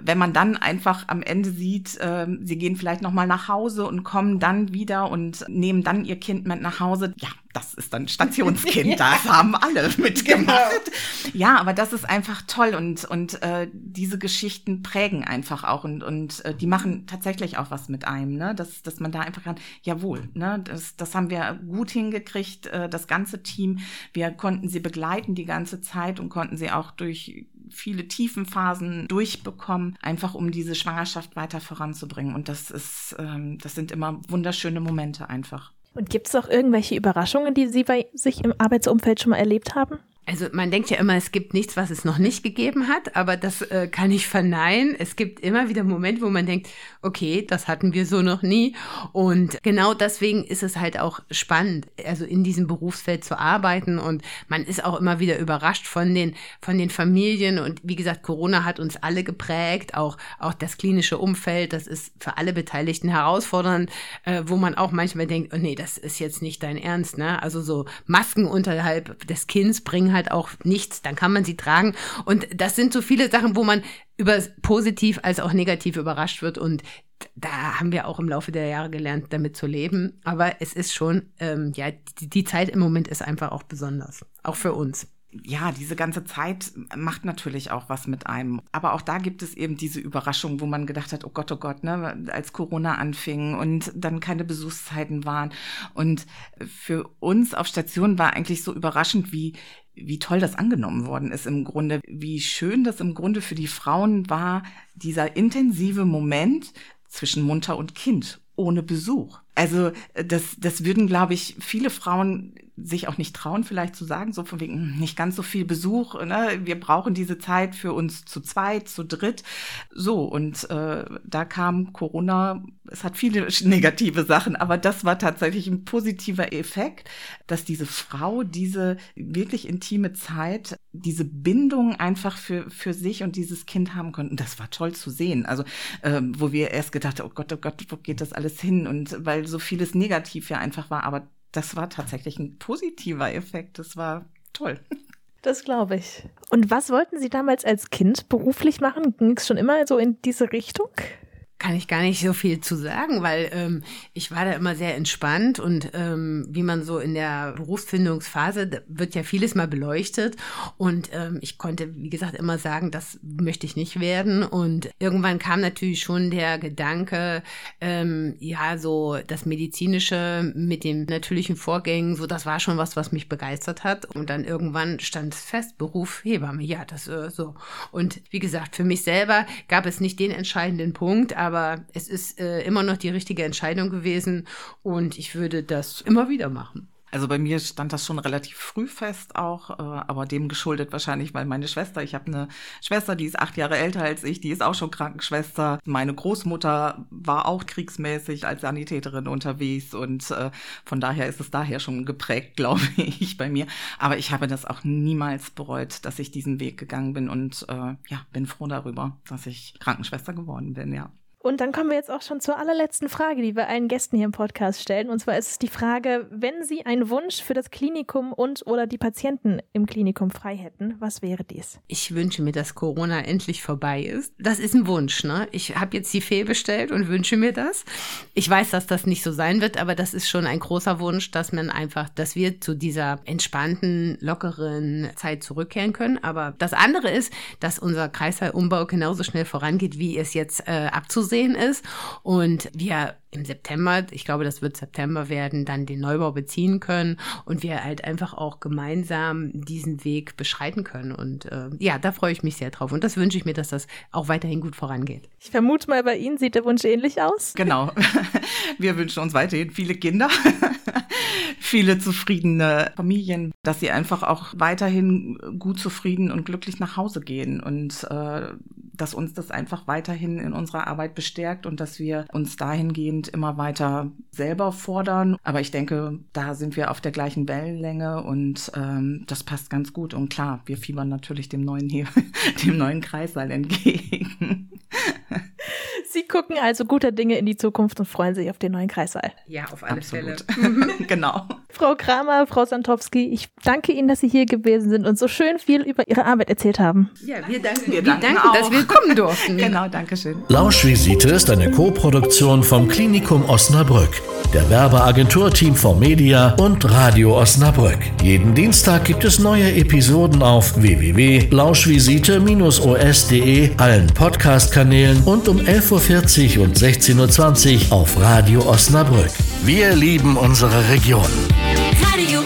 S4: wenn man dann einfach am Ende sieht, äh, sie gehen vielleicht nochmal nach Hause und kommen dann wieder und nehmen dann ihr Kind mit nach Hause, ja, das ist dann Stationskind, [LAUGHS] ja. das haben alle mitgemacht. Genau. Ja, aber das ist einfach toll und, und äh, diese Geschichten prägen einfach auch und, und äh, die machen tatsächlich auch was mit einem, ne? dass, dass man da einfach kann, jawohl, ne? das, das haben wir gut hingekriegt, äh, das ganze Team. Wir konnten sie begleiten die ganze Zeit und konnten sie auch durch viele Tiefenphasen durchbekommen, einfach um diese Schwangerschaft weiter voranzubringen. Und das ist, ähm, das sind immer wunderschöne Momente einfach.
S2: Und gibt es auch irgendwelche Überraschungen, die Sie bei sich im Arbeitsumfeld schon mal erlebt haben?
S3: Also man denkt ja immer, es gibt nichts, was es noch nicht gegeben hat, aber das äh, kann ich verneinen. Es gibt immer wieder Momente, wo man denkt, okay, das hatten wir so noch nie. Und genau deswegen ist es halt auch spannend, also in diesem Berufsfeld zu arbeiten. Und man ist auch immer wieder überrascht von den, von den Familien. Und wie gesagt, Corona hat uns alle geprägt, auch, auch das klinische Umfeld. Das ist für alle Beteiligten herausfordernd, äh, wo man auch manchmal denkt, oh nee, das ist jetzt nicht dein Ernst. Ne? Also so Masken unterhalb des Kinns bringen halt auch nichts, dann kann man sie tragen. Und das sind so viele Sachen, wo man über positiv als auch negativ überrascht wird. Und da haben wir auch im Laufe der Jahre gelernt, damit zu leben. Aber es ist schon, ähm, ja, die, die Zeit im Moment ist einfach auch besonders, auch für uns
S4: ja, diese ganze Zeit macht natürlich auch was mit einem. Aber auch da gibt es eben diese Überraschung, wo man gedacht hat, oh Gott, oh Gott, ne, als Corona anfing und dann keine Besuchszeiten waren. Und für uns auf Station war eigentlich so überraschend, wie, wie toll das angenommen worden ist im Grunde, wie schön das im Grunde für die Frauen war, dieser intensive Moment zwischen Mutter und Kind ohne Besuch. Also das, das würden, glaube ich, viele Frauen sich auch nicht trauen, vielleicht zu sagen, so von wegen hm, nicht ganz so viel Besuch. Ne? Wir brauchen diese Zeit für uns zu zweit, zu dritt. So, und äh, da kam Corona, es hat viele [LAUGHS] negative Sachen, aber das war tatsächlich ein positiver Effekt, dass diese Frau diese wirklich intime Zeit, diese Bindung einfach für, für sich und dieses Kind haben konnten. Das war toll zu sehen. Also, ähm, wo wir erst gedacht oh Gott, oh Gott, wo geht das alles hin? Und weil so vieles negativ ja einfach war, aber das war tatsächlich ein positiver Effekt. Das war toll.
S2: Das glaube ich. Und was wollten Sie damals als Kind beruflich machen? Ging es schon immer so in diese Richtung?
S3: Kann ich gar nicht so viel zu sagen, weil ähm, ich war da immer sehr entspannt und ähm, wie man so in der Berufsfindungsphase wird ja vieles mal beleuchtet und ähm, ich konnte, wie gesagt, immer sagen, das möchte ich nicht werden und irgendwann kam natürlich schon der Gedanke, ähm, ja, so das medizinische mit den natürlichen Vorgängen, so das war schon was, was mich begeistert hat und dann irgendwann stand fest, Beruf Hebamme, ja, das äh, so. Und wie gesagt, für mich selber gab es nicht den entscheidenden Punkt, aber es ist äh, immer noch die richtige Entscheidung gewesen und ich würde das immer wieder machen.
S4: Also bei mir stand das schon relativ früh fest auch, äh, aber dem geschuldet wahrscheinlich, weil meine Schwester, ich habe eine Schwester, die ist acht Jahre älter als ich, die ist auch schon Krankenschwester. Meine Großmutter war auch kriegsmäßig als Sanitäterin unterwegs und äh, von daher ist es daher schon geprägt, [LAUGHS] glaube ich, bei mir. Aber ich habe das auch niemals bereut, dass ich diesen Weg gegangen bin und äh, ja, bin froh darüber, dass ich Krankenschwester geworden bin, ja.
S2: Und dann kommen wir jetzt auch schon zur allerletzten Frage, die wir allen Gästen hier im Podcast stellen. Und zwar ist es die Frage, wenn Sie einen Wunsch für das Klinikum und oder die Patienten im Klinikum frei hätten, was wäre dies?
S3: Ich wünsche mir, dass Corona endlich vorbei ist. Das ist ein Wunsch, ne? Ich habe jetzt die Fee bestellt und wünsche mir das. Ich weiß, dass das nicht so sein wird, aber das ist schon ein großer Wunsch, dass man einfach, dass wir zu dieser entspannten, lockeren Zeit zurückkehren können. Aber das andere ist, dass unser Kreisaumbau genauso schnell vorangeht, wie es jetzt äh, abzusehen sehen ist. Und wir im September, ich glaube, das wird September werden, dann den Neubau beziehen können und wir halt einfach auch gemeinsam diesen Weg beschreiten können. Und äh, ja, da freue ich mich sehr drauf. Und das wünsche ich mir, dass das auch weiterhin gut vorangeht.
S2: Ich vermute mal, bei Ihnen sieht der Wunsch ähnlich aus.
S4: Genau. [LAUGHS] Wir wünschen uns weiterhin viele Kinder viele zufriedene Familien, dass sie einfach auch weiterhin gut zufrieden und glücklich nach Hause gehen und äh, dass uns das einfach weiterhin in unserer Arbeit bestärkt und dass wir uns dahingehend immer weiter selber fordern. Aber ich denke, da sind wir auf der gleichen Wellenlänge und ähm, das passt ganz gut. Und klar, wir fiebern natürlich dem neuen hier, [LAUGHS] dem neuen Kreissaal entgegen. [LAUGHS]
S2: Sie gucken also guter Dinge in die Zukunft und freuen sich auf den neuen Kreissaal.
S3: Ja, auf alle
S4: Absolut.
S3: Fälle. [LAUGHS]
S4: genau.
S2: Frau Kramer, Frau Santowski, ich danke Ihnen, dass Sie hier gewesen sind und so schön viel über Ihre Arbeit erzählt haben.
S3: Ja, wir danken,
S4: Wir
S3: wir
S4: danken
S3: danken
S4: auch.
S3: dass wir kommen durften. [LAUGHS]
S4: Genau, danke schön.
S1: Lauschvisite ist eine Co-Produktion vom Klinikum Osnabrück, der Werbeagentur Team for Media und Radio Osnabrück. Jeden Dienstag gibt es neue Episoden auf www.lauschvisite-os.de, allen Podcast-Kanälen und um 11.40 Uhr und 16.20 Uhr auf Radio Osnabrück. Wir lieben unsere Region. Radio